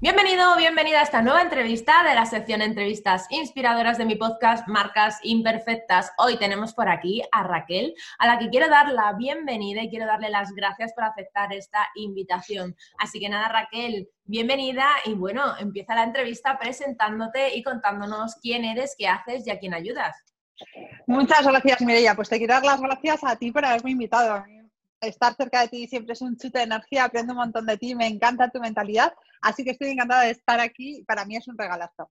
Bienvenido, bienvenida a esta nueva entrevista de la sección Entrevistas Inspiradoras de mi podcast Marcas Imperfectas. Hoy tenemos por aquí a Raquel, a la que quiero dar la bienvenida y quiero darle las gracias por aceptar esta invitación. Así que nada, Raquel, bienvenida y bueno, empieza la entrevista presentándote y contándonos quién eres, qué haces y a quién ayudas. Muchas gracias, Mireia. Pues te quiero dar las gracias a ti por haberme invitado estar cerca de ti siempre es un chute de energía, aprendo un montón de ti, me encanta tu mentalidad, así que estoy encantada de estar aquí, para mí es un regalazo.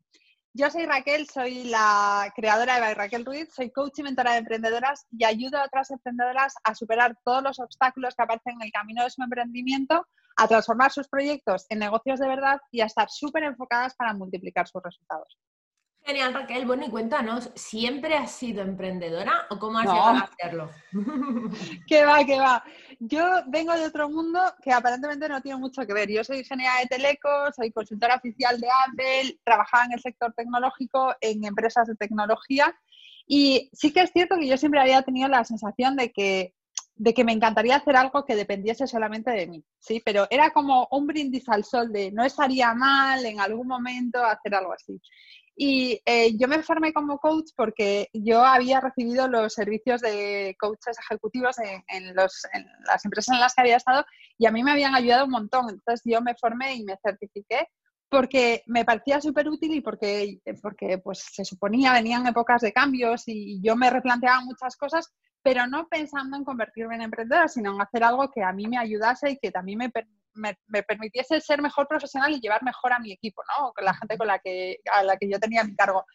Yo soy Raquel, soy la creadora de Raquel Ruiz, soy coach y mentora de emprendedoras y ayudo a otras emprendedoras a superar todos los obstáculos que aparecen en el camino de su emprendimiento, a transformar sus proyectos en negocios de verdad y a estar súper enfocadas para multiplicar sus resultados. Genial, Raquel. Bueno, y cuéntanos, ¿siempre has sido emprendedora o cómo has llegado a hacerlo? ¿Qué va, qué va? Yo vengo de otro mundo que aparentemente no tiene mucho que ver. Yo soy ingeniera de Teleco, soy consultora oficial de Apple, trabajaba en el sector tecnológico, en empresas de tecnología. Y sí que es cierto que yo siempre había tenido la sensación de que, de que me encantaría hacer algo que dependiese solamente de mí, ¿sí? Pero era como un brindis al sol de no estaría mal en algún momento hacer algo así. Y eh, yo me formé como coach porque yo había recibido los servicios de coaches ejecutivos en, las empresas en las que había estado y a mí me habían ayudado un montón. Entonces yo me formé y me certifiqué porque me parecía súper útil y porque, porque pues, se suponía venían épocas de cambios y yo me replanteaba muchas cosas, pero no pensando en convertirme en emprendedora, sino en hacer algo que a mí me ayudase y que también me, me, permitiese ser mejor profesional y llevar mejor a mi equipo, ¿no? Con la gente con la que, a la que yo tenía mi cargo.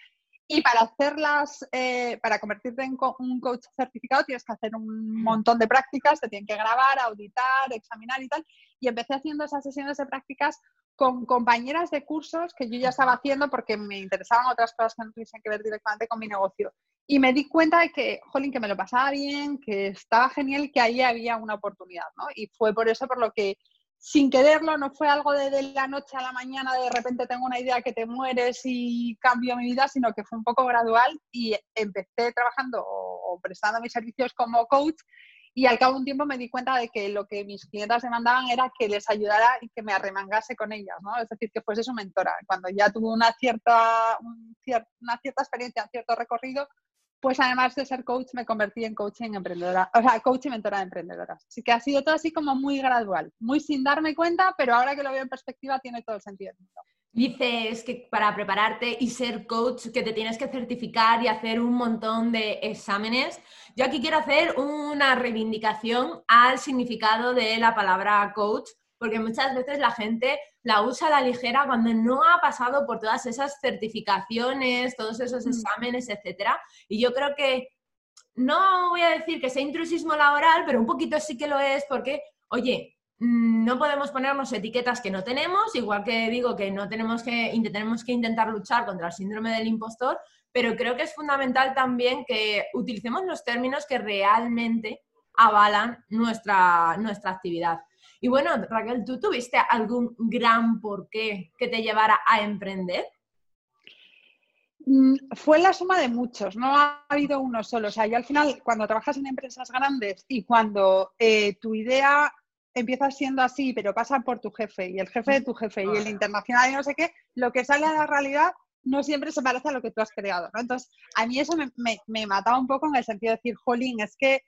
Y para hacerlas, eh, para convertirte en un coach certificado, tienes que hacer un montón de prácticas, te tienen que grabar, auditar, examinar y tal. Y empecé haciendo esas sesiones de prácticas con compañeras de cursos que yo ya estaba haciendo porque me interesaban otras cosas que no tuviesen que ver directamente con mi negocio. Y me di cuenta de que, jolín, que me lo pasaba bien, que estaba genial que ahí había una oportunidad, ¿no? Y fue por eso por lo que sin quererlo, no fue algo de, la noche a la mañana, de repente tengo una idea que te mueres y cambio mi vida, sino que fue un poco gradual y empecé trabajando o, prestando mis servicios como coach y al cabo de un tiempo me di cuenta de que lo que mis clientes demandaban era que les ayudara y que me arremangase con ellas, ¿no? Es decir, que fuese su mentora. Cuando ya tuve una cierta, una cierta experiencia, un cierto recorrido, pues además de ser coach, me convertí en coaching emprendedora, o sea, coach y mentora de emprendedoras. Así que ha sido todo así como muy gradual, muy sin darme cuenta, pero ahora que lo veo en perspectiva tiene todo el sentido. Dices que para prepararte y ser coach que te tienes que certificar y hacer un montón de exámenes. Yo aquí quiero hacer una reivindicación al significado de la palabra coach, porque muchas veces la gente la usa a la ligera cuando no ha pasado por todas esas certificaciones, todos esos mm. exámenes, etcétera. Y yo creo que no voy a decir que sea intrusismo laboral, pero un poquito sí que lo es porque, oye, mm, no podemos ponernos etiquetas que no tenemos, igual que digo que no tenemos que, tenemos que intentar luchar contra el síndrome del impostor, pero creo que es fundamental también que utilicemos los términos que realmente avalan nuestra, nuestra actividad. Y bueno, Raquel, ¿tú tuviste algún gran porqué que te llevara a emprender? Mm, fue la suma de muchos, no ha habido uno solo. O sea, yo al final, cuando trabajas en empresas grandes y cuando eh, tu idea empieza siendo así, pero pasa por tu jefe y el jefe de tu jefe y el internacional y no sé qué, lo que sale a la realidad no siempre se parece a lo que tú has creado. Entonces, a mí eso me, me, me mataba un poco en el sentido de decir, jolín, es que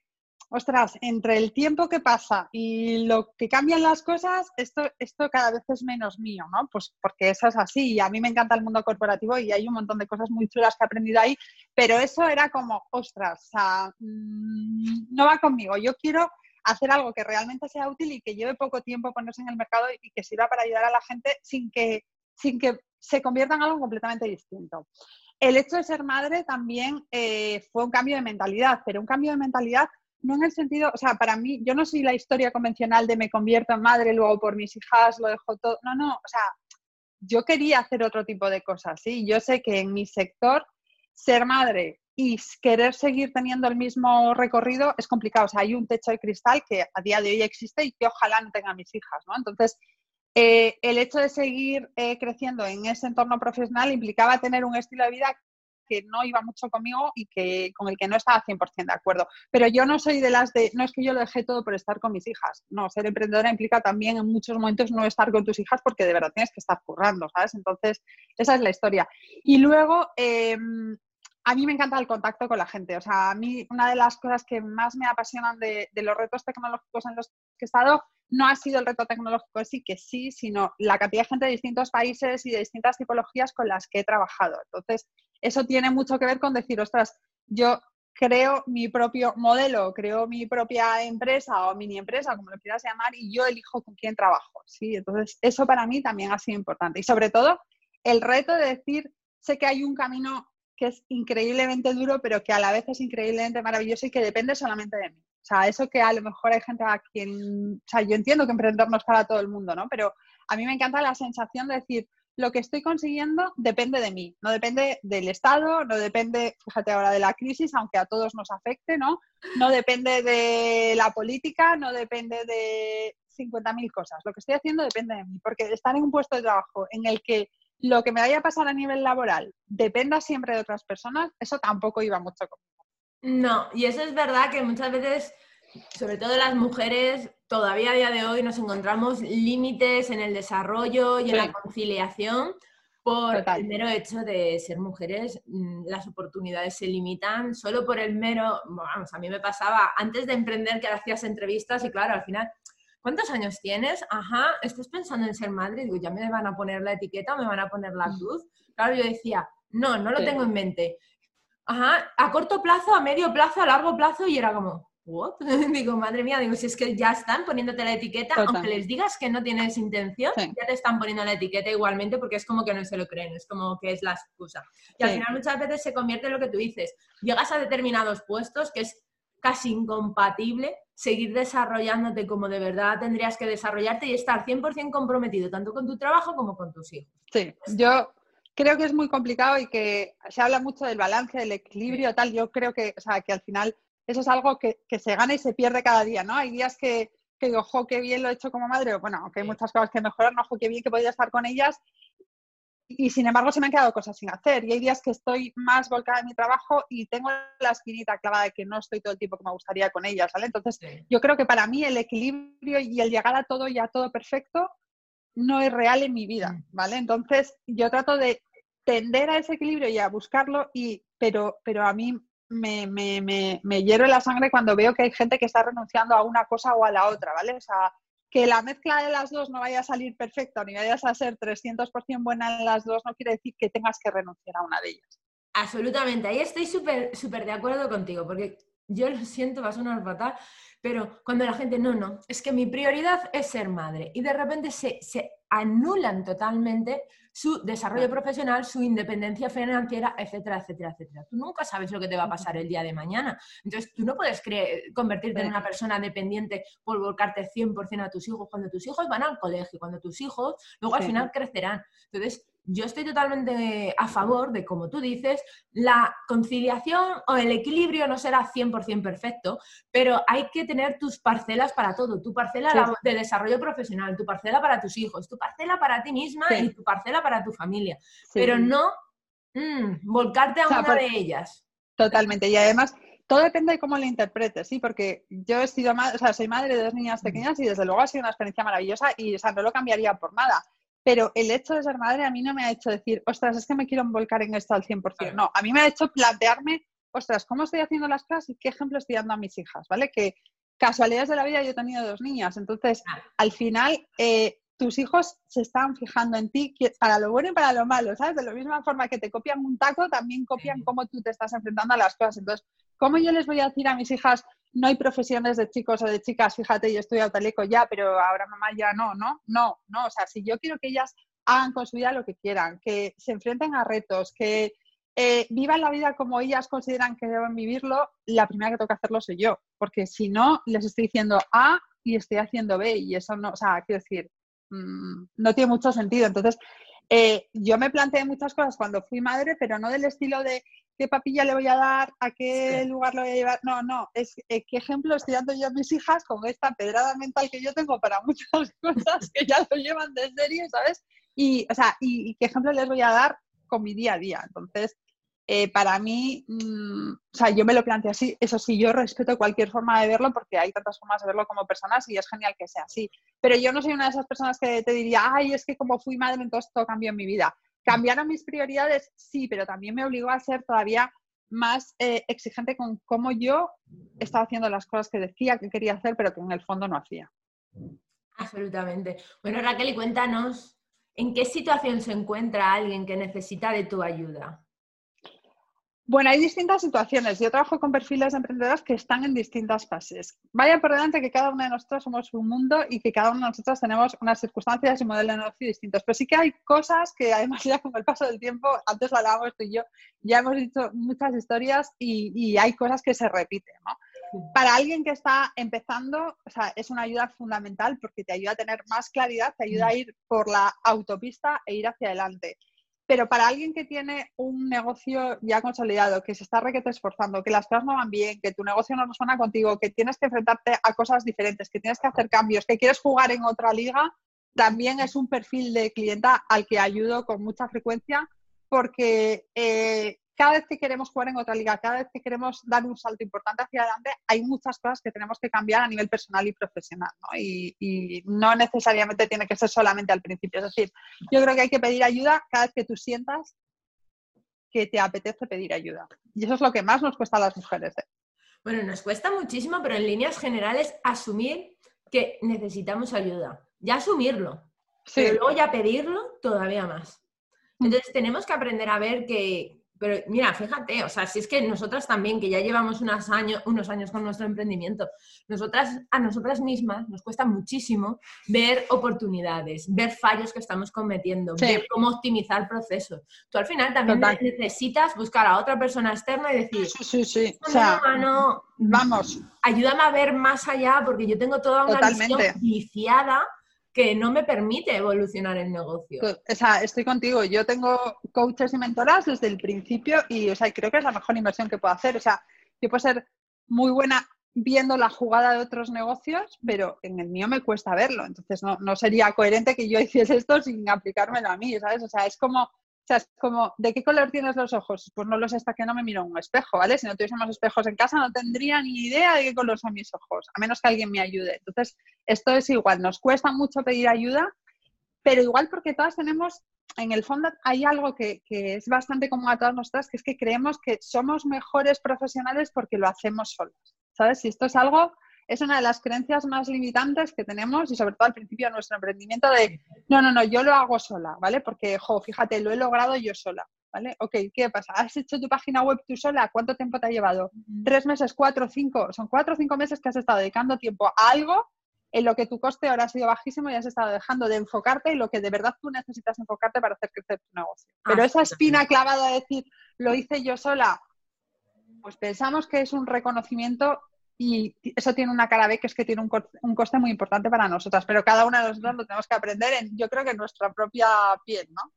ostras, entre el tiempo que pasa y lo que cambian las cosas, esto, esto cada vez es menos mío, ¿no? Pues porque eso es así y a mí me encanta el mundo corporativo y hay un montón de cosas muy chulas que he aprendido ahí, pero eso era como, ostras, mm, no va conmigo, yo quiero hacer algo que realmente sea útil y que lleve poco tiempo ponerse en el mercado y que sirva para ayudar a la gente sin que, sin que se convierta en algo completamente distinto. El hecho de ser madre también eh, fue un cambio de mentalidad, pero un cambio de mentalidad no en el sentido, o sea, para mí, yo no soy la historia convencional de me convierto en madre, luego por mis hijas lo dejo todo. No, no, o sea, yo quería hacer otro tipo de cosas, ¿sí? Yo sé que en mi sector ser madre y querer seguir teniendo el mismo recorrido es complicado. O sea, hay un techo de cristal que a día de hoy existe y que ojalá no tenga mis hijas, ¿no? Entonces, eh, el hecho de seguir eh, creciendo en ese entorno profesional implicaba tener un estilo de vida que no iba mucho conmigo y que con el que no estaba 100% de acuerdo. Pero yo no soy de las de, no es que yo lo dejé todo por estar con mis hijas. No, ser emprendedora implica también en muchos momentos no estar con tus hijas porque de verdad tienes que estar currando, ¿sabes? Entonces, esa es la historia. Y luego, em, a mí me encanta el contacto con la gente. O sea, a mí una de las cosas que más me apasionan de, los retos tecnológicos en los que he estado no ha sido el reto tecnológico sí, que sí, sino la cantidad de gente de distintos países y de distintas tipologías con las que he trabajado. Entonces, eso tiene mucho que ver con decir, ostras, yo creo mi propio modelo, creo mi propia empresa o mini empresa, como lo quieras llamar, y yo elijo con quién trabajo. ¿sí? Entonces, eso para mí también ha sido importante. Y sobre todo, el reto de decir, sé que hay un camino que es increíblemente duro, pero que a la vez es increíblemente maravilloso y que depende solamente de mí. O sea, eso que a lo mejor hay gente a quien, o sea, yo entiendo que emprender no es para todo el mundo, ¿no? Pero a mí me encanta la sensación de decir, lo que estoy consiguiendo depende de mí, no depende del Estado, no depende, fíjate ahora, de la crisis, aunque a todos nos afecte, ¿no? No depende de la política, no depende de 50.000 cosas. Lo que estoy haciendo depende de mí, porque estar en un puesto de trabajo en el que lo que me vaya a pasar a nivel laboral dependa siempre de otras personas, eso tampoco iba mucho conmigo. No, y eso es verdad que muchas veces, sobre todo las mujeres, todavía a día de hoy nos encontramos límites en el desarrollo y en la conciliación por el mero hecho de ser mujeres, mm, las oportunidades se limitan solo por el mero, vamos, a mí me pasaba antes de emprender que hacías entrevistas y claro, al final ¿cuántos años tienes? Ajá, ¿estás pensando en ser madre? Digo, ya me van a poner la etiqueta o me van a poner la mm. cruz. Claro, yo decía, no, no lo tengo en mente. Ajá, a corto plazo, a medio plazo, a largo plazo, y era como, ¿what? digo, madre mía, digo, si es que ya están poniéndote la etiqueta, aunque les digas que no tienes intención, ya te están poniendo la etiqueta igualmente porque es como que no se lo creen, es como que es la excusa. Y al final muchas veces se convierte en lo que tú dices, llegas a determinados puestos que es casi incompatible seguir desarrollándote como de verdad tendrías que desarrollarte y estar 100% comprometido tanto con tu trabajo como con tus hijos. Sí, yo creo que es muy complicado y que se habla mucho del balance, del equilibrio, tal. Yo creo que, o sea, que al final eso es algo que, se gana y se pierde cada día, ¿no? Hay días que, que digo, ojo, qué bien lo he hecho como madre, o bueno, aunque hay muchas cosas que mejorar, no, ojo, qué bien que podía estar con ellas y sin embargo se me han quedado cosas sin hacer y hay días que estoy más volcada en mi trabajo y tengo la esquinita clavada de que no estoy todo el tiempo que me gustaría con ellas, ¿vale? Entonces yo creo que para mí el equilibrio y el llegar a todo y a todo perfecto no es real en mi vida, mm. ¿vale? Entonces yo trato de tender a ese equilibrio y a buscarlo, y, pero, pero a mí me, me, me, me hierve la sangre cuando veo que hay gente que está renunciando a una cosa o a la otra, ¿vale? O sea, que la mezcla de las dos no vaya a salir perfecta ni vayas a ser 300% buena en las dos, no quiere decir que tengas que renunciar a una de ellas. Absolutamente, ahí estoy súper súper de acuerdo contigo, porque yo lo siento, va a sonar fatal, pero cuando la gente, no, no, es que mi prioridad es ser madre y de repente se, se anulan totalmente su desarrollo profesional, su independencia financiera, etcétera, etcétera, etcétera. Tú nunca sabes lo que te va a pasar el día de mañana. Entonces, tú no puedes convertirte en una persona dependiente por volcarte 100% a tus hijos cuando tus hijos van al colegio, cuando tus hijos luego al final crecerán. Entonces, yo estoy totalmente a favor de, como tú dices, la conciliación o el equilibrio no será 100% perfecto, pero hay que tener tus parcelas para todo, tu parcela de desarrollo profesional, tu parcela para tus hijos, tu parcela para ti misma y tu parcela para tu familia, pero no mm, volcarte a una de ellas. Totalmente, y además todo depende de cómo lo interpretes, ¿sí? Porque yo he sido madre, o sea, soy madre de dos niñas pequeñas y desde luego ha sido una experiencia maravillosa y, o sea, no lo cambiaría por nada pero el hecho de ser madre a mí no me ha hecho decir, ostras, es que me quiero envolcar en esto al 100%. No, a mí me ha hecho plantearme, ostras, ¿cómo estoy haciendo las cosas y qué ejemplo estoy dando a mis hijas? ¿Vale? Que casualidades de la vida yo he tenido dos niñas, entonces al final eh, tus hijos se están fijando en ti para lo bueno y para lo malo, ¿sabes? De la misma forma que te copian un taco, también copian cómo tú te estás enfrentando a las cosas. Entonces, ¿cómo yo les voy a decir a mis hijas, no hay profesiones de chicos o de chicas, fíjate, yo estoy taleco ya, pero ahora mamá ya no, no, no, no, o sea, si yo quiero que ellas hagan con su vida lo que quieran, que se enfrenten a retos, que eh, vivan la vida como ellas consideran que deben vivirlo, la primera que tengo que hacerlo soy yo, porque si no, les estoy diciendo A y estoy haciendo B y eso no, o sea, quiero decir, mm, no tiene mucho sentido. Entonces, eh, yo me planteé muchas cosas cuando fui madre, pero no del estilo de qué papilla le voy a dar, a qué lugar le voy a llevar. No, no, es eh, qué ejemplo estoy dando yo a mis hijas con esta pedrada mental que yo tengo para muchas cosas que ya lo llevan de serie, ¿sabes? Y, o sea, y, qué ejemplo les voy a dar con mi día a día. Entonces, eh, para mí, mm, o sea, yo me lo planteo así. Eso sí, yo respeto cualquier forma de verlo porque hay tantas formas de verlo como personas y es genial que sea así. Pero yo no soy una de esas personas que te diría, ay, es que como fui madre, entonces todo cambió en mi vida. ¿Cambiaron mis prioridades? Sí, pero también me obligó a ser todavía más eh, exigente con cómo yo estaba haciendo las cosas que decía que quería hacer, pero que en el fondo no hacía. Absolutamente. Bueno, Raquel, y cuéntanos, ¿en qué situación se encuentra alguien que necesita de tu ayuda? Bueno, hay distintas situaciones. Yo trabajo con perfiles de emprendedoras que están en distintas fases. Vaya por delante que cada una de nosotros somos un mundo y que cada una de nosotros tenemos unas circunstancias y modelos de negocio distintos. Pero sí que hay cosas que además ya con el paso del tiempo, antes lo hablábamos tú y yo, ya hemos dicho muchas historias y, hay cosas que se repiten. Para alguien que está empezando, o sea, es una ayuda fundamental porque te ayuda a tener más claridad, te ayuda a ir por la autopista e ir hacia adelante. Pero para alguien que tiene un negocio ya consolidado, que se está requete esforzando, que las cosas no van bien, que tu negocio no resuena contigo, que tienes que enfrentarte a cosas diferentes, que tienes que hacer cambios, que quieres jugar en otra liga, también es un perfil de clienta al que ayudo con mucha frecuencia porque eh, cada vez que queremos jugar en otra liga, cada vez que queremos dar un salto importante hacia adelante, hay muchas cosas que tenemos que cambiar a nivel personal y profesional, ¿no? Y, no necesariamente tiene que ser solamente al principio. Es decir, yo creo que hay que pedir ayuda cada vez que tú sientas que te apetece pedir ayuda. Y eso es lo que más nos cuesta a las mujeres. ¿eh? Bueno, nos cuesta muchísimo, pero en líneas generales asumir que necesitamos ayuda. Ya asumirlo, pero luego ya pedirlo todavía más. Entonces tenemos que aprender a ver que, pero mira, fíjate, o sea, si es que nosotras también, que ya llevamos unos años, unos años con nuestro emprendimiento, nosotras, a nosotras mismas nos cuesta muchísimo ver oportunidades, ver fallos que estamos cometiendo, ver cómo optimizar procesos. Tú al final también necesitas buscar a otra persona externa y decir, sí, sí, sí. O sea, vamos. Ayúdame a ver más allá porque yo tengo toda una visión viciada que no me permite evolucionar el negocio. O sea, estoy contigo. Yo tengo coaches y mentoras desde el principio y, o sea, creo que es la mejor inversión que puedo hacer. O sea, yo puedo ser muy buena viendo la jugada de otros negocios, pero en el mío me cuesta verlo. Entonces, no, no sería coherente que yo hiciese esto sin aplicármelo a mí, ¿sabes? O sea, es como o sea, es como, ¿de qué color tienes los ojos? Pues no lo sé hasta que no me miro un espejo, ¿vale? Si no tuviésemos espejos en casa no tendría ni idea de qué color son mis ojos, a menos que alguien me ayude. Entonces, esto es igual, nos cuesta mucho pedir ayuda, pero igual porque todas tenemos, en el fondo hay algo que, que es bastante común a todas nosotras, que es que creemos que somos mejores profesionales porque lo hacemos solas, ¿sabes? Si esto es algo es una de las creencias más limitantes que tenemos y sobre todo al principio de nuestro emprendimiento de, no, no, no, yo lo hago sola, ¿vale? Porque, jo, fíjate, lo he logrado yo sola, ¿vale? Ok, ¿qué pasa? ¿Has hecho tu página web tú sola? ¿Cuánto tiempo te ha llevado? ¿Tres meses, cuatro, cinco? Son cuatro o cinco meses que has estado dedicando tiempo a algo en lo que tu coste ahora ha sido bajísimo y has estado dejando de enfocarte en lo que de verdad tú necesitas enfocarte para hacer crecer tu negocio. Pero esa espina clavada de decir, lo hice yo sola, pues pensamos que es un reconocimiento y eso tiene una cara B que es que tiene un, coste muy importante para nosotras, pero cada una de nosotros lo tenemos que aprender, en, yo creo que en nuestra propia piel, ¿no?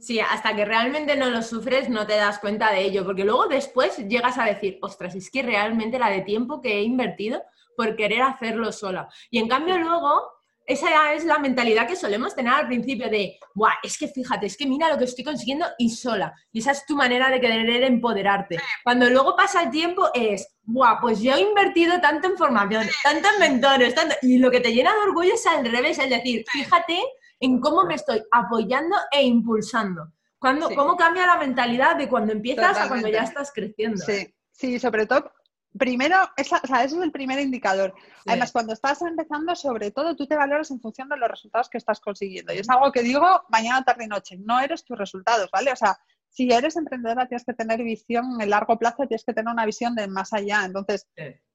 Sí, hasta que realmente no lo sufres no te das cuenta de ello, porque luego después llegas a decir, ostras, es que realmente la de tiempo que he invertido por querer hacerlo sola. Y en cambio luego esa es la mentalidad que solemos tener al principio de, Buah, es que fíjate, es que mira lo que estoy consiguiendo y sola. Y esa es tu manera de querer empoderarte. Cuando luego pasa el tiempo es, Buah, pues yo he invertido tanto en formación, tanto en mentores, tanto... y lo que te llena de orgullo es al revés, es decir, fíjate en cómo me estoy apoyando e impulsando. Cuando, ¿Cómo cambia la mentalidad de cuando empiezas a cuando ya estás creciendo? Sí, sí, sobre todo primero, esa, o sea, ese es el primer indicador. Además, cuando estás empezando, sobre todo, tú te valoras en función de los resultados que estás consiguiendo. Y es algo que digo mañana, tarde y noche. No eres tus resultados, ¿vale? O sea, si eres emprendedora, tienes que tener visión en el largo plazo, tienes que tener una visión de más allá. Entonces,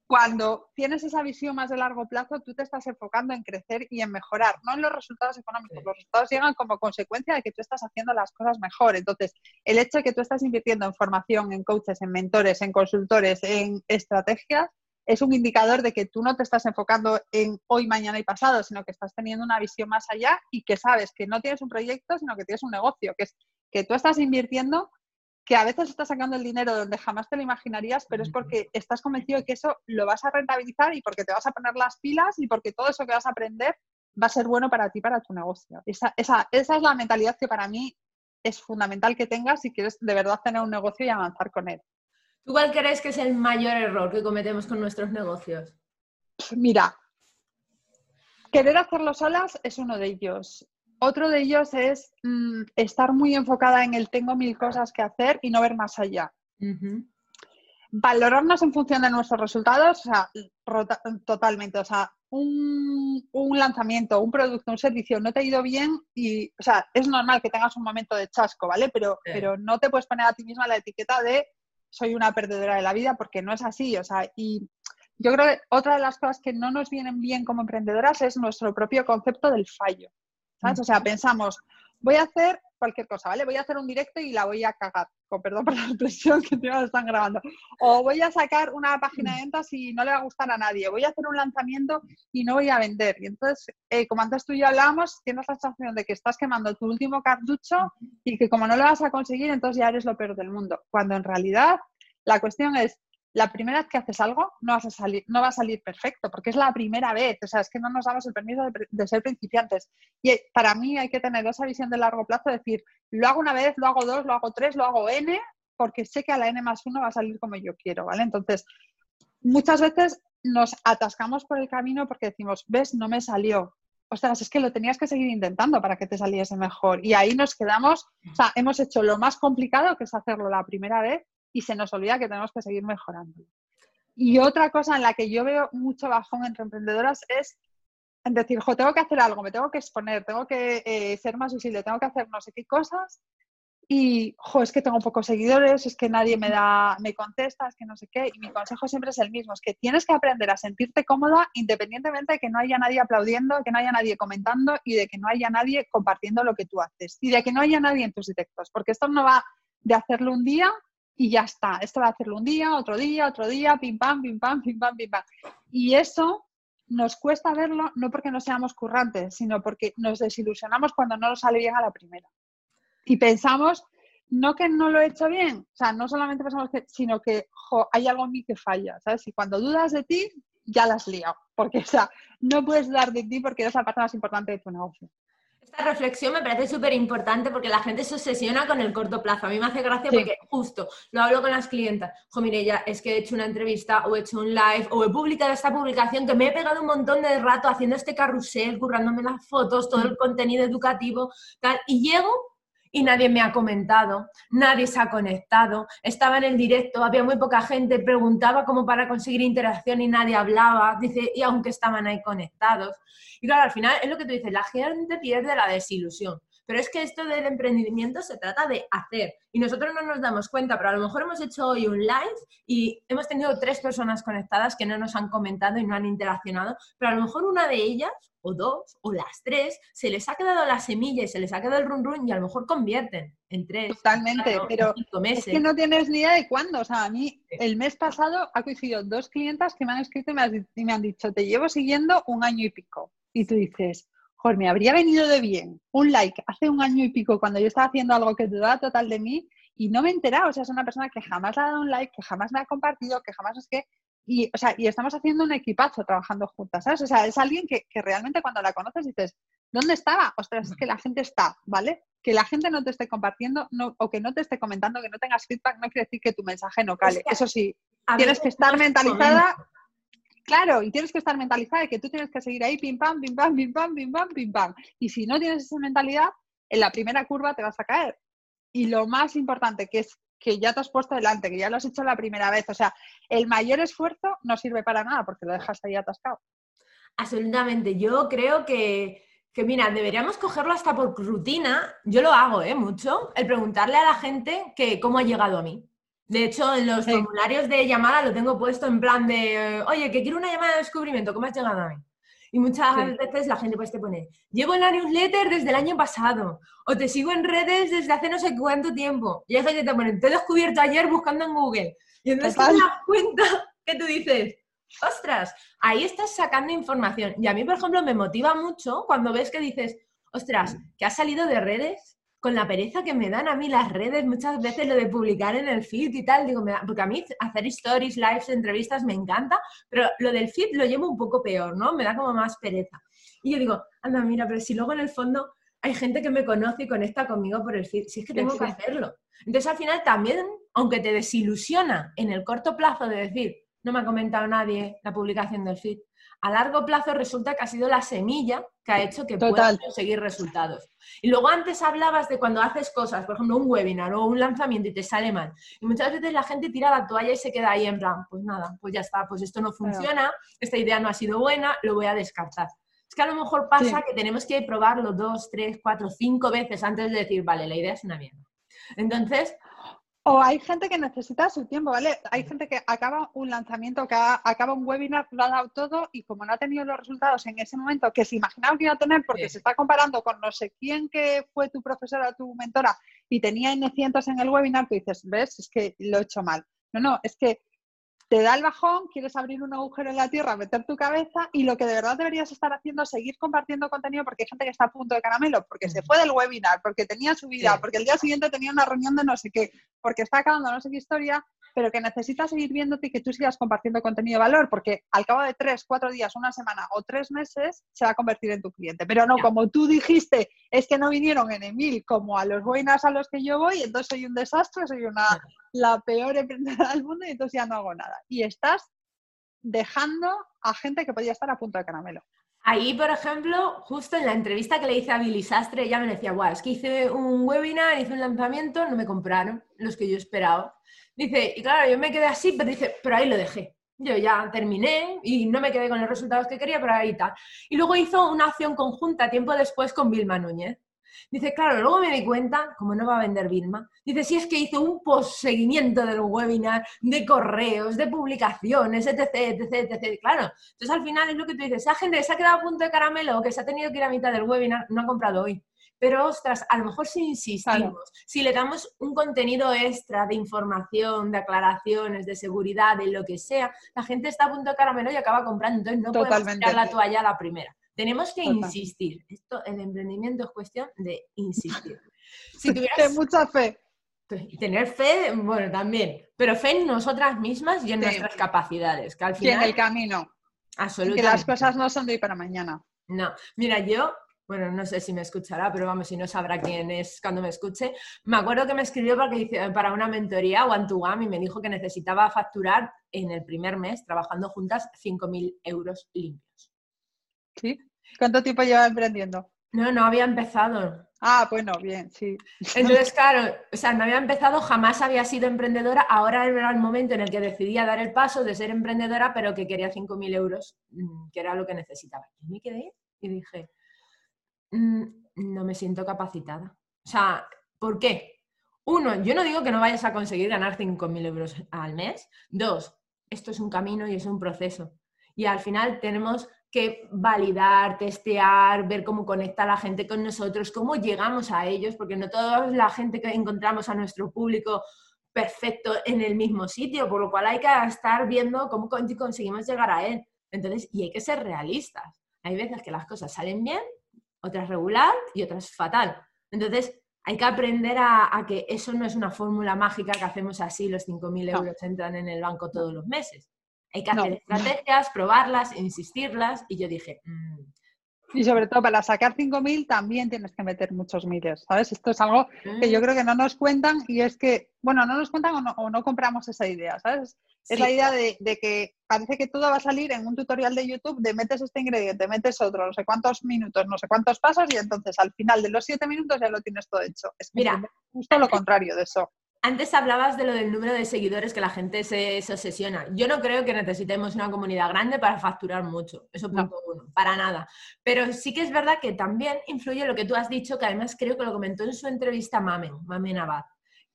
cuando tienes esa visión más de largo plazo, tú te estás enfocando en crecer y en mejorar, no en los resultados económicos. Los resultados llegan como consecuencia de que tú estás haciendo las cosas mejor. Entonces, el hecho de que tú estás invirtiendo en formación, en coaches, en mentores, en consultores, en estrategias, es un indicador de que tú no te estás enfocando en hoy, mañana y pasado, sino que estás teniendo una visión más allá y que sabes que no tienes un proyecto, sino que tienes un negocio, que es que tú estás invirtiendo que a veces estás sacando el dinero donde jamás te lo imaginarías, pero es porque estás convencido de que eso lo vas a rentabilizar y porque te vas a poner las pilas y porque todo eso que vas a aprender va a ser bueno para ti, para tu negocio. Esa, esa, esa es la mentalidad que para mí es fundamental que tengas si quieres de verdad tener un negocio y avanzar con él. ¿Tú cuál crees que es el mayor error que cometemos con nuestros negocios? Mira, querer hacerlo solas es uno de ellos. Otro de ellos es mm, estar muy enfocada en el tengo mil cosas que hacer y no ver más allá. Valorarnos en función de nuestros resultados, o sea, totalmente. O sea, un, lanzamiento, un producto, un servicio no te ha ido bien y, o sea, es normal que tengas un momento de chasco, ¿vale? Pero, pero no te puedes poner a ti misma la etiqueta de soy una perdedora de la vida porque no es así, o sea, y yo creo que otra de las cosas que no nos vienen bien como emprendedoras es nuestro propio concepto del fallo, ¿sabes? O sea, pensamos, voy a hacer cualquier cosa, ¿vale? Voy a hacer un directo y la voy a cagar, con perdón por la expresión que te están grabando. O voy a sacar una página de ventas y no le va a gustar a nadie. Voy a hacer un lanzamiento y no voy a vender. Y entonces, eh, como antes tú y yo hablábamos, tienes la sensación de que estás quemando tu último cartucho y que como no lo vas a conseguir, entonces ya eres lo peor del mundo. Cuando en realidad la cuestión es, la primera vez que haces algo no, va a salir perfecto, porque es la primera vez, o sea, es que no nos damos el permiso de, ser principiantes. Y para mí hay que tener esa visión de largo plazo, decir, lo hago una vez, lo hago dos, lo hago tres, lo hago n, porque sé que a la n más uno va a salir como yo quiero, ¿vale? Entonces, muchas veces nos atascamos por el camino porque decimos, ves, no me salió. Ostras, es que lo tenías que seguir intentando para que te saliese mejor. Y ahí nos quedamos, o sea, hemos hecho lo más complicado, que es hacerlo la primera vez, y se nos olvida que tenemos que seguir mejorando. Y otra cosa en la que yo veo mucho bajón entre emprendedoras es en decir, jo, tengo que hacer algo, me tengo que exponer, tengo que eh, ser más visible, tengo que hacer no sé qué cosas y, jo, es que tengo pocos seguidores, es que nadie me da, me contesta, es que no sé qué. Y mi consejo siempre es el mismo, es que tienes que aprender a sentirte cómoda independientemente de que no haya nadie aplaudiendo, que no haya nadie comentando y de que no haya nadie compartiendo lo que tú haces y de que no haya nadie en tus directos, porque esto no va de hacerlo un día y ya está. Esto va a hacerlo un día, otro día, otro día, pim pam, pim pam, pim pam, pim pam. Y eso nos cuesta verlo no porque no seamos currantes, sino porque nos desilusionamos cuando no nos sale bien a la primera. Y pensamos, no que no lo he hecho bien, o sea, no solamente pensamos que, sino que hay algo en mí que falla, ¿sabes? Y cuando dudas de ti, ya la has liado, porque, o sea, no puedes dudar de ti porque eres la parte más importante de tu negocio. Esta reflexión me parece súper importante porque la gente se obsesiona con el corto plazo. A mí me hace gracia porque justo lo hablo con las clientas. Jo, mire, ya es que he hecho una entrevista o he hecho un live o he publicado esta publicación que me he pegado un montón de rato haciendo este carrusel, currándome las fotos, todo el contenido educativo, tal. Y llego y nadie me ha comentado, nadie se ha conectado, estaba en el directo, había muy poca gente, preguntaba como para conseguir interacción y nadie hablaba, dice, y aunque estaban ahí conectados. Y claro, al final es lo que tú dices, la gente pierde la desilusión. Pero es que esto del emprendimiento se trata de hacer y nosotros no nos damos cuenta, pero a lo mejor hemos hecho hoy un live y hemos tenido tres personas conectadas que no nos han comentado y no han interaccionado, pero a lo mejor una de ellas o dos o las tres se les ha quedado la semilla y se les ha quedado el run run y a lo mejor convierten en tres. Totalmente, pero es que no tienes ni idea de cuándo. O sea, a mí el mes pasado ha coincidido dos clientas que me han escrito y me han dicho, te llevo siguiendo un año y pico. Y tú dices, joder, me habría venido de bien un like hace un año y pico cuando yo estaba haciendo algo que dudaba total de mí y no me he enterado. O sea, es una persona que jamás le ha dado un like, que jamás me ha compartido, que jamás es que... Y, o sea, y estamos haciendo un equipazo trabajando juntas, ¿sabes? O sea, es alguien que, realmente cuando la conoces dices, ¿dónde estaba? Ostras, es que la gente está, ¿vale? Que la gente no te esté compartiendo no, o que no te esté comentando, que no tengas feedback, no quiere decir que tu mensaje no cale. Eso sí, tienes que estar mentalizada Claro, y tienes que estar mentalizada de que tú tienes que seguir ahí, pim pam, pim pam, pim pam, pim pam, pim pam. Y si no tienes esa mentalidad, en la primera curva te vas a caer. Y lo más importante, que es que ya te has puesto delante, que ya lo has hecho la primera vez. O sea, el mayor esfuerzo no sirve para nada porque lo dejas ahí atascado. Absolutamente. Yo creo que, que, mira, deberíamos cogerlo hasta por rutina. Yo lo hago, ¿eh? Mucho. El preguntarle a la gente que cómo ha llegado a mí. De hecho, en los formularios de llamada lo tengo puesto en plan de, oye, que quiero una llamada de descubrimiento, ¿cómo has llegado a mí? Y muchas veces la gente pues te pone, llevo en la newsletter desde el año pasado, o te sigo en redes desde hace no sé cuánto tiempo. Y hay gente que te pone, te he descubierto ayer buscando en Google. Y entonces te das cuenta que tú dices, ostras, ahí estás sacando información. Y a mí, por ejemplo, me motiva mucho cuando ves que dices, ostras, que has salido de redes con la pereza que me dan a mí las redes, muchas veces lo de publicar en el feed y tal, digo, me da, porque a mí hacer stories, lives, entrevistas me encanta, pero lo del feed lo llevo un poco peor, ¿no? Me da como más pereza. Y yo digo, anda, mira, pero si luego en el fondo hay gente que me conoce y conecta conmigo por el feed, si es que tengo que hacerlo. Entonces al final también, aunque te desilusiona en el corto plazo de decir, no me ha comentado nadie la publicación del feed, a largo plazo resulta que ha sido la semilla que ha hecho que puedas conseguir resultados. Y luego antes hablabas de cuando haces cosas, por ejemplo, un webinar o un lanzamiento y te sale mal. Y muchas veces la gente tira la toalla y se queda ahí en plan, pues nada, pues ya está, pues esto no funciona, esta idea no ha sido buena, lo voy a descartar. Es que a lo mejor pasa que tenemos que probarlo dos, tres, cuatro, cinco veces antes de decir, vale, la idea es una mierda. Entonces, o hay gente que necesita su tiempo, ¿vale? Hay gente que acaba un lanzamiento, que acaba un webinar, lo ha dado todo y como no ha tenido los resultados en ese momento que se imaginaba que iba a tener porque se está comparando con no sé quién que fue tu profesora o tu mentora y tenía N cientos en el webinar, tú dices, ves, es que lo he hecho mal. No, no, es que te da el bajón, quieres abrir un agujero en la tierra, meter tu cabeza y lo que de verdad deberías estar haciendo es seguir compartiendo contenido porque hay gente que está a punto de caramelo, porque se fue del webinar, porque tenía su vida, porque el día siguiente tenía una reunión de no sé qué, porque está acabando no sé qué historia pero que necesitas seguir viéndote y que tú sigas compartiendo contenido de valor, porque al cabo de tres, cuatro días, una semana o tres meses, se va a convertir en tu cliente. Pero no, como tú dijiste, es que no vinieron en Emil como a los buenas a los que yo voy, entonces soy un desastre, soy una la peor emprendedora del mundo y entonces ya no hago nada. Y estás dejando a gente que podía estar a punto de caramelo. Ahí, por ejemplo, justo en la entrevista que le hice a Billy Sastre, ella me decía, guau, es que hice un webinar, hice un lanzamiento, no me compraron los que yo esperaba. Dice, y claro, yo me quedé así, pero dice, pero ahí lo dejé. Yo ya terminé y no me quedé con los resultados que quería, pero ahí está. Y luego hizo una acción conjunta tiempo después con Vilma Núñez. Dice, claro, luego me di cuenta, como no va a vender Vilma, dice, si es que hizo un post-seguimiento del webinar, de correos, de publicaciones, etc, etc, etc. Claro, entonces al final es lo que tú dices, esa gente que se ha quedado a punto de caramelo o que se ha tenido que ir a mitad del webinar, no ha comprado hoy. Pero, ostras, a lo mejor si insistimos, si le damos un contenido extra de información, de aclaraciones, de seguridad, de lo que sea, la gente está a punto de caramelo y acaba comprando. Entonces no podemos tirar la toalla a la primera. Tenemos que insistir. Esto, el emprendimiento es cuestión de insistir. Si tuvieras... mucha fe. Y tener fe, bueno, también. Pero fe en nosotras mismas y en nuestras capacidades. Que al final... en el camino. Absolutamente. Que las cosas no son de hoy para mañana. No. Mira, yo bueno, no sé si me escuchará, pero vamos, si no sabrá quién es cuando me escuche. Me acuerdo que me escribió porque para una mentoría one to one y me dijo que necesitaba facturar en el primer mes, trabajando juntas, 5.000 euros limpios. ¿Sí? ¿Cuánto tiempo lleva emprendiendo? No, no había empezado. Ah, bueno, bien, sí. Entonces, claro, o sea, no había empezado, jamás había sido emprendedora, ahora era el momento en el que decidía dar el paso de ser emprendedora, pero que quería 5.000 euros, mm, que era lo que necesitaba. Y me quedé y dije, no me siento capacitada. O sea, ¿por qué? Uno, yo no digo que no vayas a conseguir ganar 5.000 euros al mes. Dos, esto es un camino y es un proceso. Y al final tenemos que validar, testear, ver cómo conecta la gente con nosotros, cómo llegamos a ellos, porque no toda la gente que encontramos a nuestro público perfecto en el mismo sitio, por lo cual hay que estar viendo cómo conseguimos llegar a él. Entonces, y hay que ser realistas. Hay veces que las cosas salen bien otras regular y otras fatal. Entonces, hay que aprender a, que eso no es una fórmula mágica que hacemos así, los 5.000 euros entran en el banco todos los meses. Hay que hacer estrategias, probarlas, insistirlas, y yo dije, mm, y sobre todo para sacar 5.000 también tienes que meter muchos miles, ¿sabes? Esto es algo que yo mm. creo que no nos cuentan y es que, bueno, no nos cuentan o no, compramos esa idea, ¿sabes? Es la idea de, que parece que todo va a salir en un tutorial de YouTube de metes este ingrediente, metes otro, no sé cuántos minutos, no sé cuántos pasos y entonces al final de los siete minutos ya lo tienes todo hecho. Es Mira, justo lo contrario de eso. Antes hablabas de lo del número de seguidores que la gente se, obsesiona. Yo no creo que necesitemos una comunidad grande para facturar mucho. Eso punto uno, para nada. Pero sí que es verdad que también influye lo que tú has dicho, que además creo que lo comentó en su entrevista Mamen, Mamen Abad,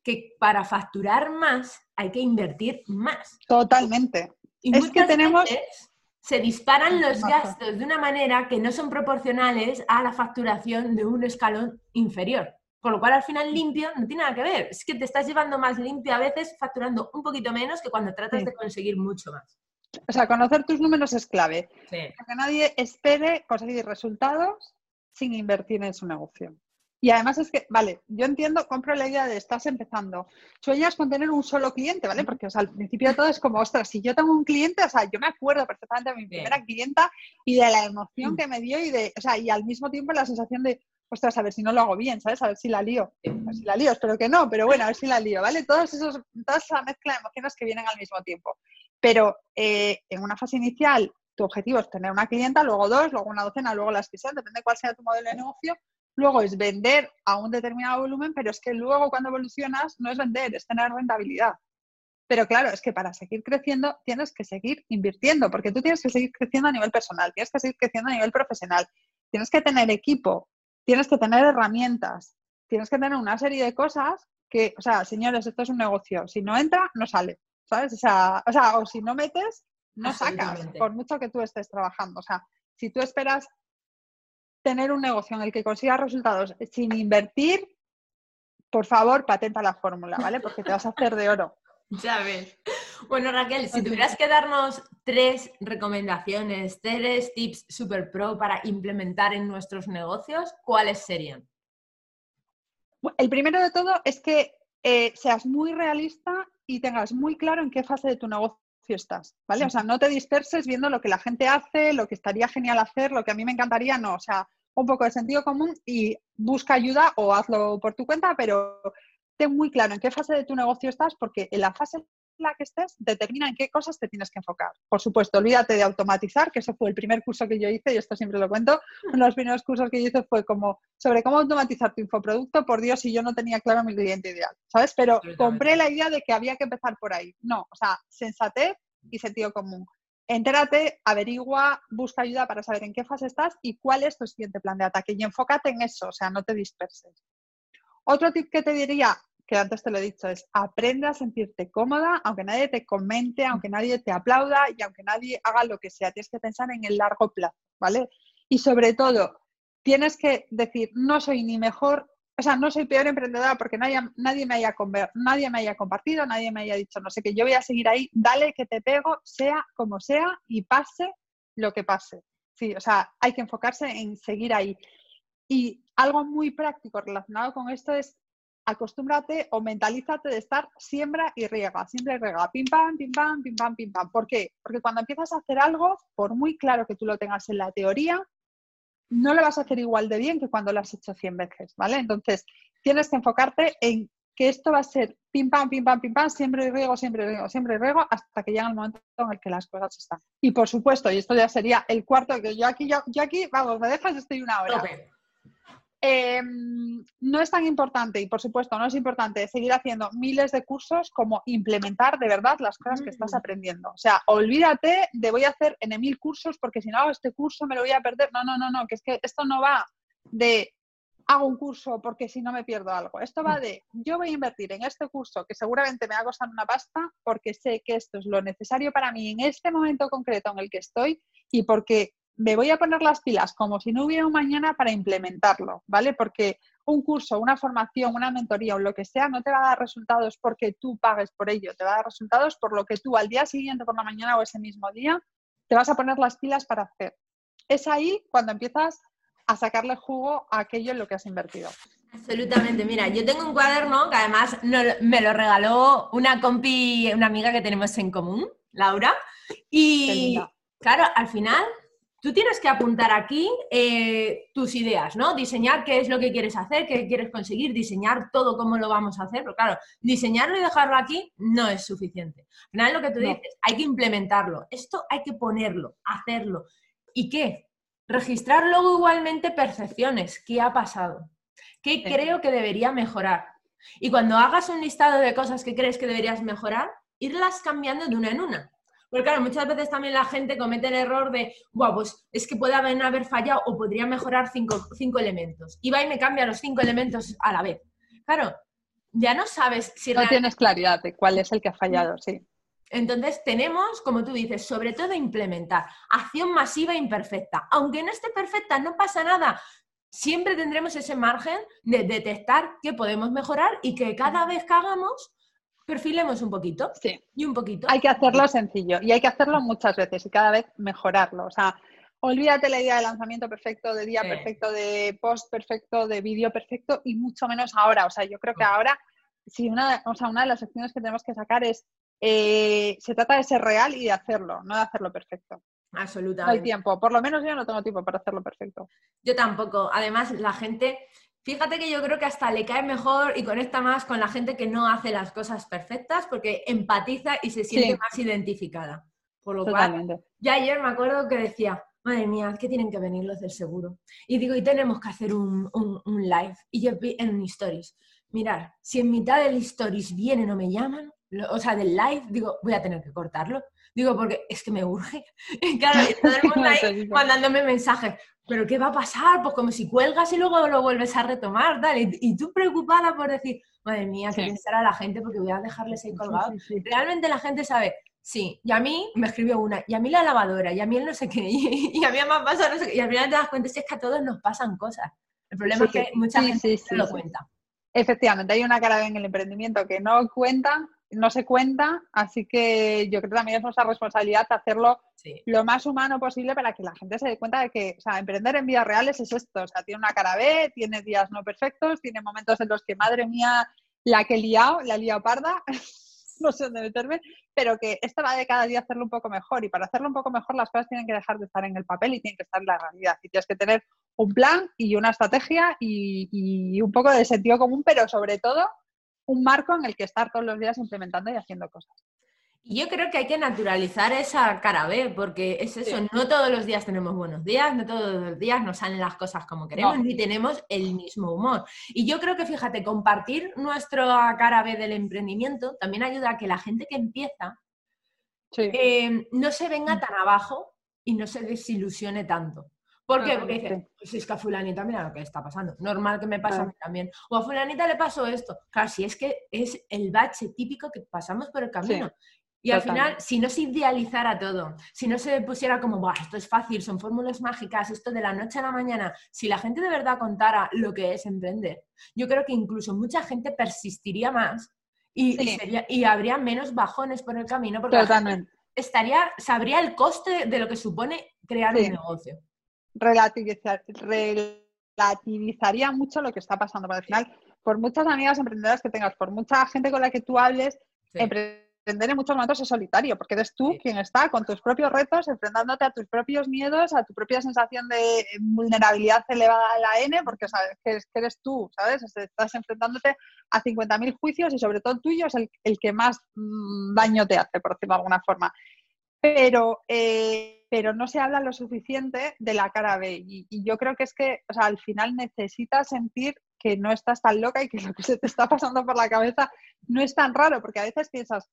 que para facturar más hay que invertir más. Totalmente. Y es que tenemos... se disparan los gastos de una manera que no son proporcionales a la facturación de un escalón inferior. Con lo cual, al final, limpio no tiene nada que ver. Es que te estás llevando más limpio a veces facturando un poquito menos que cuando tratas de conseguir mucho más. O sea, conocer tus números es clave. que nadie espere conseguir resultados sin invertir en su negocio. Y además es que, vale, yo entiendo, compro la idea de estás empezando, sueñas con tener un solo cliente, ¿vale? Porque o sea, al principio de todo es como, ostras, si yo tengo un cliente, o sea, yo me acuerdo perfectamente de mi primera clienta y de la emoción mm. que me dio y de, o sea, y al mismo tiempo la sensación de, ostras, a ver si no lo hago bien, ¿sabes? A ver si la lío. A ver si la lío, espero que no, pero bueno, a ver si la lío, ¿vale? Todos esos, toda esa mezcla de emociones que vienen al mismo tiempo. Pero eh, en una fase inicial, tu objetivo es tener una clienta, luego dos, luego una docena, luego las que sean, depende de cuál sea tu modelo de negocio, Luego es vender a un determinado volumen, pero es que luego cuando evolucionas no es vender, es tener rentabilidad. Pero claro, es que para seguir creciendo tienes que seguir invirtiendo, porque tú tienes que seguir creciendo a nivel personal, tienes que seguir creciendo a nivel profesional, tienes que tener equipo, tienes que tener herramientas, tienes que tener una serie de cosas que, o sea, señores, esto es un negocio, si no entra, no sale, ¿sabes? O sea, o, sea, o si no metes, no sacas, por mucho que tú estés trabajando. O sea, si tú esperas tener un negocio en el que consigas resultados sin invertir, por favor, patenta la fórmula, ¿vale? Porque te vas a hacer de oro. Ya ves. Bueno, Raquel, si tuvieras que darnos tres recomendaciones, tres tips super pro para implementar en nuestros negocios, ¿cuáles serían? El primero de todo es que eh, seas muy realista y tengas muy claro en qué fase de tu negocio estás, ¿vale? O sea, no te disperses viendo lo que la gente hace, lo que estaría genial hacer, lo que a mí me encantaría, no, o sea, un poco de sentido común y busca ayuda o hazlo por tu cuenta, pero ten muy claro en qué fase de tu negocio estás, porque en la fase en la que estés determina en qué cosas te tienes que enfocar. Por supuesto, olvídate de automatizar, que ese fue el primer curso que yo hice, y esto siempre lo cuento. Uno de los primeros cursos que yo hice fue como sobre cómo automatizar tu infoproducto. Por Dios, si yo no tenía claro mi cliente ideal, ¿sabes? Pero compré la idea de que había que empezar por ahí. No, o sea, sensatez y sentido común. Entérate, averigua, busca ayuda para saber en qué fase estás y cuál es tu siguiente plan de ataque. Y enfócate en eso, o sea, no te disperses. Otro tip que te diría, que antes te lo he dicho, es aprende a sentirte cómoda, aunque nadie te comente, aunque nadie te aplauda y aunque nadie haga lo que sea. Tienes que pensar en el largo plazo, ¿vale? Y sobre todo, tienes que decir, no soy ni mejor o sea, no soy peor emprendedora porque nadie, nadie, me haya nadie me haya compartido, nadie me haya dicho, no sé, que yo voy a seguir ahí, dale que te pego, sea como sea y pase lo que pase. Sí, o sea, hay que enfocarse en seguir ahí. Y algo muy práctico relacionado con esto es acostúmbrate o mentalízate de estar siembra y riega, siembra y riega, pim pam, pim pam, pim pam, pim pam. ¿Por qué? Porque cuando empiezas a hacer algo, por muy claro que tú lo tengas en la teoría, no lo vas a hacer igual de bien que cuando lo has hecho 100 veces, ¿vale? Entonces, tienes que enfocarte en que esto va a ser pim pam, pim pam, pim pam, siempre riego, siempre riego, siempre riego, hasta que llega el momento en el que las cosas están. Y por supuesto, y esto ya sería el cuarto, que yo aquí, yo, aquí, vamos, me dejas, estoy una hora. Em, no es tan importante, y por supuesto no es importante seguir haciendo miles de cursos como implementar de verdad las cosas que estás mm. aprendiendo. O sea, olvídate de voy a hacer en mil cursos porque si no hago este curso me lo voy a perder. No, no, no, no, que es que esto no va de hago un curso porque si no me pierdo algo. Esto va mm. de yo voy a invertir en este curso que seguramente me va a costar una pasta porque sé que esto es lo necesario para mí en este momento concreto en el que estoy y porque me voy a poner las pilas como si no hubiera un mañana para implementarlo, ¿vale? Porque un curso, una formación, una mentoría o lo que sea no te va a dar resultados porque tú pagues por ello, te va a dar resultados por lo que tú al día siguiente por la mañana o ese mismo día te vas a poner las pilas para hacer. Es ahí cuando empiezas a sacarle jugo a aquello en lo que has invertido. Absolutamente. Mira, yo tengo un cuaderno que además me lo regaló una compi, una amiga que tenemos en común, Laura. Y claro, al final Tú tienes que apuntar aquí eh, tus ideas, ¿no? Diseñar qué es lo que quieres hacer, qué quieres conseguir, diseñar todo cómo lo vamos a hacer, pero claro, diseñarlo y dejarlo aquí no es suficiente. Al final lo que tú dices, hay que implementarlo, esto hay que ponerlo, hacerlo. ¿Y qué? Registrar luego igualmente percepciones, ¿qué ha pasado? ¿Qué creo que debería mejorar? Y cuando hagas un listado de cosas que crees que deberías mejorar, irlas cambiando de una en una. Porque claro, muchas veces también la gente comete el error de, guau, pues es que puede haber, haber fallado o podría mejorar cinco, cinco elementos. Y va y me cambia los cinco elementos a la vez. Claro, ya no sabes si... No tienes claridad de cuál es el que ha fallado, sí. Entonces tenemos, como tú dices, sobre todo implementar acción masiva e imperfecta. Aunque no esté perfecta, no pasa nada. Siempre tendremos ese margen de detectar que podemos mejorar y que cada vez que hagamos perfilemos un poquito. Sí. Y un poquito. Hay que hacerlo sencillo y hay que hacerlo muchas veces y cada vez mejorarlo. O sea, olvídate la idea de lanzamiento perfecto, de día perfecto, de post perfecto, de vídeo perfecto y mucho menos ahora. O sea, yo creo que ahora, si una, o sea, una de las acciones que tenemos que sacar es, eh, se trata de ser real y de hacerlo, no de hacerlo perfecto. Absolutamente. No hay tiempo, por lo menos yo no tengo tiempo para hacerlo perfecto. Yo tampoco. Además, la gente, fíjate que yo creo que hasta le cae mejor y conecta más con la gente que no hace las cosas perfectas porque empatiza y se siente más identificada. Por lo cual, ya ayer me acuerdo que decía, madre mía, que tienen que venir los del seguro. Y digo, y tenemos que hacer un, live. Y yo en stories, mirar, si en mitad del stories vienen o me llaman, o sea, del live, digo, voy a tener que cortarlo. Digo, porque es que me urge. Y claro, y todo el mundo ahí mandándome mensajes. ¿Pero qué va a pasar? Pues como si cuelgas y luego lo vuelves a retomar, tal. Y, tú preocupada por decir, madre mía, ¿qué pensará la gente? Porque voy a dejarles ahí colgados. Realmente la gente sabe, Sí, y a mí me escribió una, y a mí la lavadora, y a mí el no sé qué, y, a mí me pasa no sé qué, y al final te das cuenta si es que a todos nos pasan cosas. El problema es que mucha gente no lo cuenta. Efectivamente, hay una cara en el emprendimiento que no cuenta, no se cuenta, así que yo creo que también es nuestra responsabilidad hacerlo lo más humano posible para que la gente se dé cuenta de que, o sea, emprender en vidas reales es esto, o sea, tiene una cara B, tiene días no perfectos, tiene momentos en los que, madre mía, la que he liado, la he liado parda, no sé dónde meterme, pero que esto va de cada día hacerlo un poco mejor y para hacerlo un poco mejor las cosas tienen que dejar de estar en el papel y tienen que estar en la realidad y tienes que tener un plan y una estrategia y, y un poco de sentido común, pero sobre todo un marco en el que estar todos los días implementando y haciendo cosas. Y yo creo que hay que naturalizar esa cara B, porque es eso, no todos los días tenemos buenos días, no todos los días nos salen las cosas como queremos, ni tenemos el mismo humor. Y yo creo que, fíjate, compartir nuestra cara B del emprendimiento también ayuda a que la gente que empieza eh, no se venga mm. tan abajo y no se desilusione tanto. ¿Por qué? Porque dice, pues es que a fulanita mira lo que está pasando. Normal que me pasa a mí también. O a fulanita le pasó esto. Claro, si es que es el bache típico que pasamos por el camino. Y al final, si no se idealizara todo, si no se pusiera como, Buah, esto es fácil, son fórmulas mágicas, esto de la noche a la mañana, si la gente de verdad contara lo que es emprender, yo creo que incluso mucha gente persistiría más y, y, habría menos bajones por el camino porque estaría, sabría el coste de lo que supone crear un negocio. Relativizaría mucho lo que está pasando, porque al final, por muchas amigas emprendedoras que tengas, por mucha gente con la que tú hables, emprender en muchos momentos es solitario, porque eres tú quien está con tus propios retos, enfrentándote a tus propios miedos, a tu propia sensación de vulnerabilidad elevada a la N, porque sabes que eres tú, ¿sabes? Estás enfrentándote a 50.000 juicios y sobre todo el tuyo es el, que más mm, daño te hace, por decirlo de alguna forma. Pero, eh, pero no se habla lo suficiente de la cara B. Y, y, yo creo que es que, o sea, al final necesitas sentir que no estás tan loca y que lo que se te está pasando por la cabeza no es tan raro, porque a veces piensas,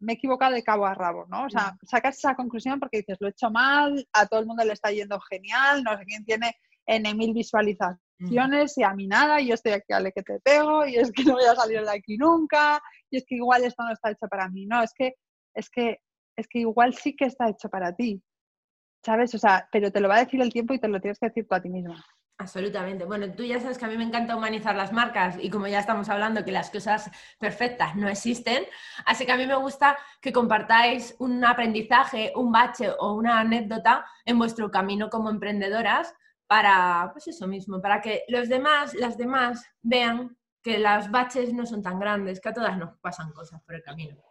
me he equivocado de cabo a rabo, ¿no? O sea, sacas esa conclusión porque dices, lo he hecho mal, a todo el mundo le está yendo genial, no sé quién tiene N mil visualizaciones y a mí nada, y yo estoy aquí al que te pego, y es que no voy a salir de aquí nunca, y es que igual esto no está hecho para mí. No, es que, es que, es que igual sí que está hecho para ti, ¿sabes? O sea, pero te lo va a decir el tiempo y te lo tienes que decir tú a ti misma. Absolutamente. Bueno, tú ya sabes que a mí me encanta humanizar las marcas y como ya estamos hablando que las cosas perfectas no existen, así que a mí me gusta que compartáis un aprendizaje, un bache o una anécdota en vuestro camino como emprendedoras para, pues eso mismo, para que los demás, las demás vean que las baches no son tan grandes, que a todas nos pasan cosas por el camino.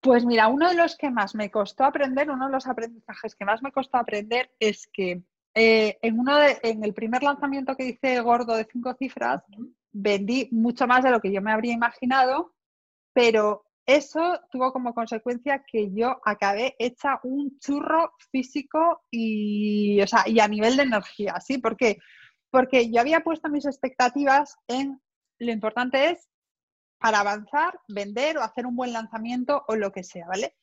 Pues mira, uno de los que más me costó aprender, uno de los aprendizajes que más me costó aprender es que eh, en, uno en el primer lanzamiento que hice gordo de cinco cifras, vendí mucho más de lo que yo me habría imaginado, pero eso tuvo como consecuencia que yo acabé hecha un churro físico y, o sea, y a nivel de energía, ¿sí? ¿Por qué? Porque yo había puesto mis expectativas en lo importante es para avanzar, vender o hacer un buen lanzamiento o lo que sea, ¿vale?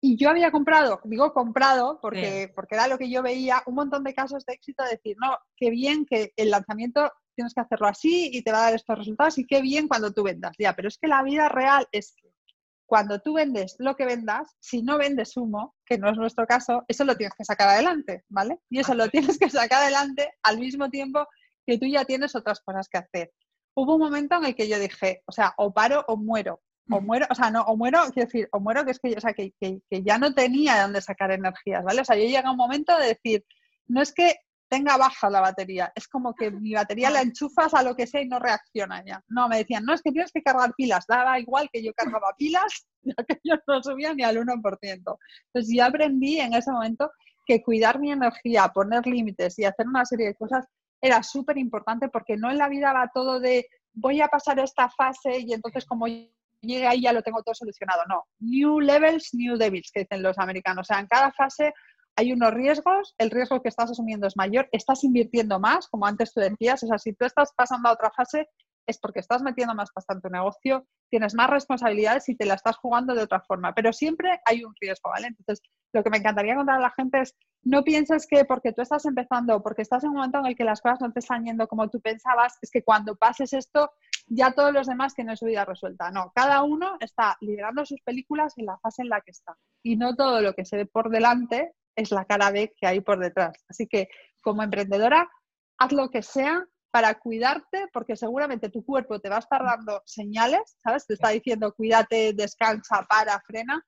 Y yo había comprado, digo comprado, porque, porque era lo que yo veía, un montón de casos de éxito, de decir, no, qué bien que el lanzamiento tienes que hacerlo así y te va a dar estos resultados y qué bien cuando tú vendas. Ya, pero es que la vida real es que cuando tú vendes lo que vendas, si no vendes humo, que no es nuestro caso, eso lo tienes que sacar adelante, ¿vale? Y eso lo tienes que sacar adelante al mismo tiempo que tú ya tienes otras cosas que hacer. Hubo un momento en el que yo dije, o sea, o paro o muero o muero, o sea, no, o muero, quiero decir, o muero que es que, o sea, que, ya no tenía de dónde sacar energías, ¿vale? O sea, yo llegué a un momento de decir, no es que tenga baja la batería, es como que mi batería la enchufas a lo que sea y no reacciona ya. No, me decían, no, es que tienes que cargar pilas, daba igual que yo cargaba pilas, ya que yo no subía ni al 1%. Entonces ya aprendí en ese momento que cuidar mi energía, poner límites y hacer una serie de cosas era súper importante porque no en la vida va todo de voy a pasar esta fase y entonces como llegue ahí ya lo tengo todo solucionado. No, new levels, new devils, que dicen los americanos. O sea, en cada fase hay unos riesgos, el riesgo que estás asumiendo es mayor, estás invirtiendo más, como antes tú decías, o sea, si tú estás pasando a otra fase es porque estás metiendo más pasta en tu negocio, tienes más responsabilidades y te la estás jugando de otra forma, pero siempre hay un riesgo, ¿vale? Entonces, lo que me encantaría contar a la gente es, no pienses que porque tú estás empezando, porque estás en un momento en el que las cosas no te están yendo como tú pensabas, es que cuando pases esto, ya todos los demás tienen su vida resuelta. No, cada uno está liderando sus películas en la fase en la que está. Y no todo lo que se ve por delante es la cara B que hay por detrás. Así que como emprendedora, haz lo que sea para cuidarte, porque seguramente tu cuerpo te va a estar dando señales, ¿sabes? Te está diciendo cuídate, descansa, para, frena.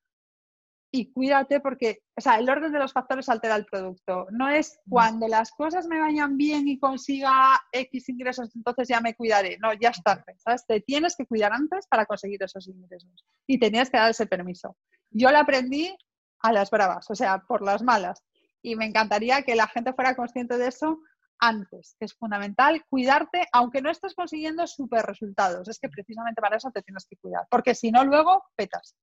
Y cuídate porque, o sea, el orden de los factores altera el producto. No es cuando las cosas me vayan bien y consiga X ingresos, entonces ya me cuidaré. No, ya es tarde, ¿sabes? Te tienes que cuidar antes para conseguir esos ingresos. Y tenías que dar ese permiso. Yo lo aprendí a las bravas, o sea, por las malas. Y me encantaría que la gente fuera consciente de eso antes, que es fundamental cuidarte, aunque no estés consiguiendo super resultados. Es que precisamente para eso te tienes que cuidar, porque si no, luego petas.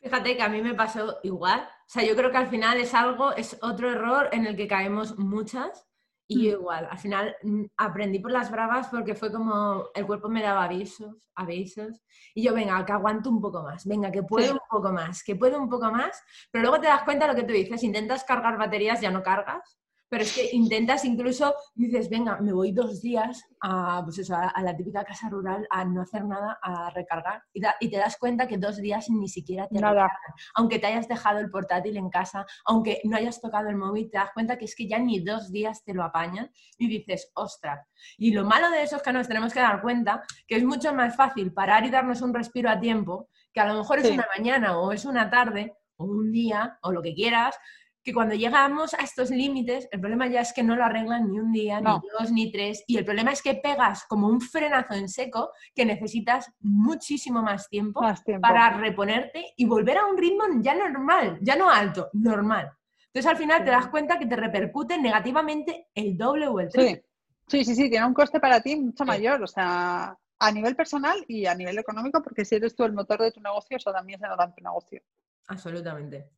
Fíjate que a mí me pasó igual. O sea, yo creo que al final es algo, es otro error en el que caemos muchas. Y yo mm. igual, al final mm, aprendí por las bravas porque fue como el cuerpo me daba avisos, avisos. Y yo, venga, que aguanto un poco más, venga, que puedo un poco más, que puedo un poco más. Pero luego te das cuenta de lo que tú dices, intentas cargar baterías, ya no cargas pero es que intentas incluso, dices, venga, me voy dos días a, pues eso, a, la típica casa rural a no hacer nada, a recargar, y, te das cuenta que dos días ni siquiera te nada. recargan. Aunque te hayas dejado el portátil en casa, aunque no hayas tocado el móvil, te das cuenta que es que ya ni dos días te lo apañan y dices, ostras. Y lo malo de eso es que nos tenemos que dar cuenta que es mucho más fácil parar y darnos un respiro a tiempo, que a lo mejor es una mañana o es una tarde o un día o lo que quieras, que cuando llegamos a estos límites, el problema ya es que no lo arreglan ni un día, ni dos, ni tres, y el problema es que pegas como un frenazo en seco que necesitas muchísimo más tiempo, para reponerte y volver a un ritmo ya normal, ya no alto, normal. Entonces al final te das cuenta que te repercute negativamente el doble o el triple. Sí. sí, sí, tiene un coste para ti mucho mayor, o sea, a nivel personal y a nivel económico, porque si eres tú el motor de tu negocio, eso también se nota en tu negocio. Absolutamente.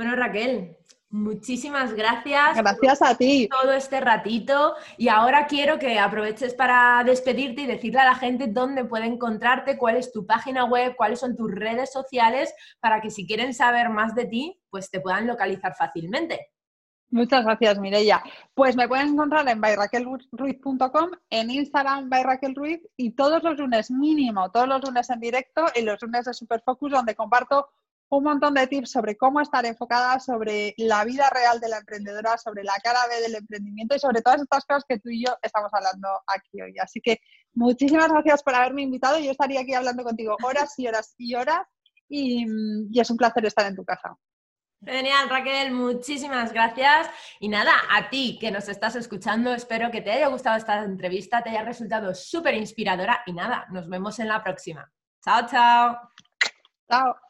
Bueno, Raquel, muchísimas gracias. Gracias a ti. Todo este ratito. Y ahora quiero que aproveches para despedirte y decirle a la gente dónde puede encontrarte, cuál es tu página web, cuáles son tus redes sociales, para que si quieren saber más de ti, pues te puedan localizar fácilmente. Muchas gracias, Mireia. Pues me pueden encontrar en byraquelruiz.com, en Instagram byraquelruiz y todos los lunes mínimo, todos los lunes en directo y los lunes de Superfocus donde comparto un montón de tips sobre cómo estar enfocada, sobre la vida real de la emprendedora, sobre la cara B del emprendimiento y sobre todas estas cosas que tú y yo estamos hablando aquí hoy. Así que muchísimas gracias por haberme invitado. Yo estaría aquí hablando contigo horas y horas y horas y, y es un placer estar en tu casa. Genial, Raquel, muchísimas gracias. Y nada, a ti que nos estás escuchando, espero que te haya gustado esta entrevista, te haya resultado súper inspiradora y nada, nos vemos en la próxima. Chao, chao. Chao.